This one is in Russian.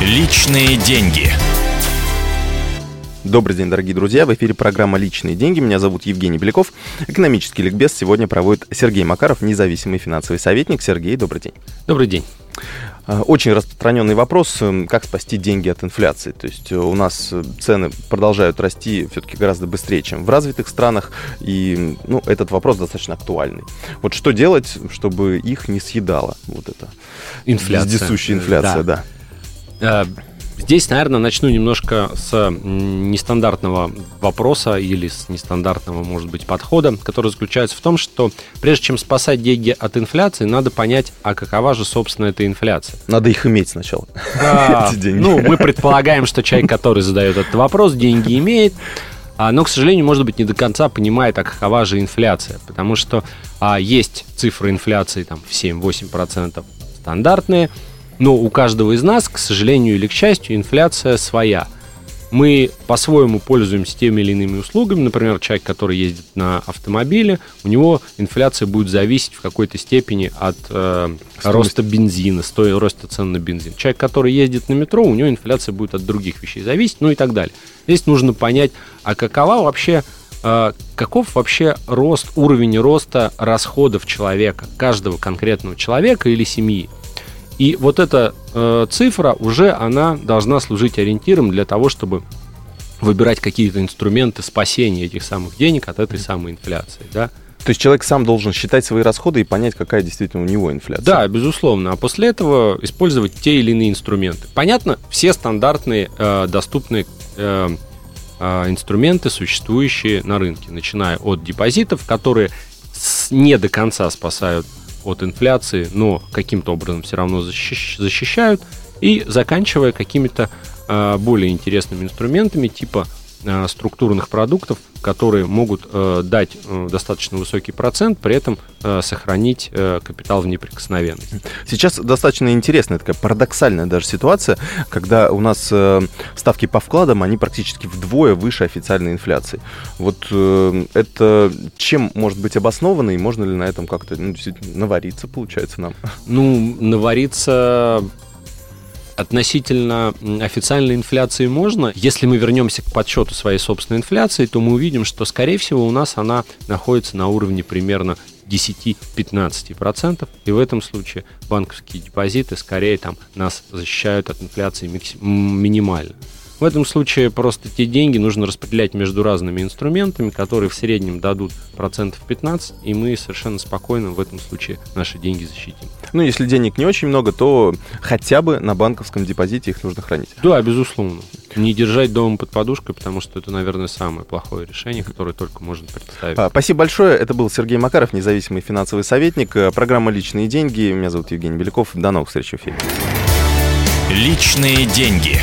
Личные деньги. Добрый день, дорогие друзья. В эфире программа «Личные деньги». Меня зовут Евгений Беляков. Экономический ликбез сегодня проводит Сергей Макаров, независимый финансовый советник. Сергей, добрый день. Добрый день. А, очень распространенный вопрос, эм, как спасти деньги от инфляции. То есть э, у нас э, цены продолжают расти все-таки гораздо быстрее, чем в развитых странах, и ну, этот вопрос достаточно актуальный. Вот что делать, чтобы их не съедала вот эта инфляция. вездесущая инфляция, да. да. А, Здесь, наверное, начну немножко с нестандартного вопроса или с нестандартного, может быть, подхода, который заключается в том, что прежде чем спасать деньги от инфляции, надо понять, а какова же, собственно, эта инфляция. Надо их иметь сначала. А, ну, мы предполагаем, что человек, который задает этот вопрос, деньги имеет, а, но, к сожалению, может быть, не до конца понимает, а какова же инфляция. Потому что а, есть цифры инфляции там, в 7-8% стандартные, но у каждого из нас, к сожалению или к счастью, инфляция своя. Мы по-своему пользуемся теми или иными услугами. Например, человек, который ездит на автомобиле, у него инфляция будет зависеть в какой-то степени от э, роста бензина, стоя, роста цен на бензин. Человек, который ездит на метро, у него инфляция будет от других вещей зависеть, ну и так далее. Здесь нужно понять, а какова вообще э, каков вообще рост, уровень роста расходов человека, каждого конкретного человека или семьи. И вот эта э, цифра уже она должна служить ориентиром для того, чтобы выбирать какие-то инструменты спасения этих самых денег от этой самой инфляции, да. То есть человек сам должен считать свои расходы и понять, какая действительно у него инфляция. Да, безусловно. А после этого использовать те или иные инструменты. Понятно, все стандартные э, доступные э, э, инструменты, существующие на рынке, начиная от депозитов, которые не до конца спасают от инфляции, но каким-то образом все равно защищают, и заканчивая какими-то э, более интересными инструментами типа структурных продуктов, которые могут э, дать э, достаточно высокий процент, при этом э, сохранить э, капитал в неприкосновенности. Сейчас достаточно интересная такая парадоксальная даже ситуация, когда у нас э, ставки по вкладам, они практически вдвое выше официальной инфляции. Вот э, это чем может быть обосновано и можно ли на этом как-то ну, навариться, получается, нам? Ну, навариться относительно официальной инфляции можно. Если мы вернемся к подсчету своей собственной инфляции, то мы увидим, что, скорее всего, у нас она находится на уровне примерно 10-15%. И в этом случае банковские депозиты скорее там нас защищают от инфляции минимально. В этом случае просто те деньги нужно распределять между разными инструментами, которые в среднем дадут процентов 15, и мы совершенно спокойно в этом случае наши деньги защитим. Ну, если денег не очень много, то хотя бы на банковском депозите их нужно хранить. Да, безусловно. Не держать дома под подушкой, потому что это, наверное, самое плохое решение, которое только можно представить. А, спасибо большое. Это был Сергей Макаров, независимый финансовый советник. Э, программа «Личные деньги». Меня зовут Евгений Беляков. До новых встреч в эфире. Личные деньги.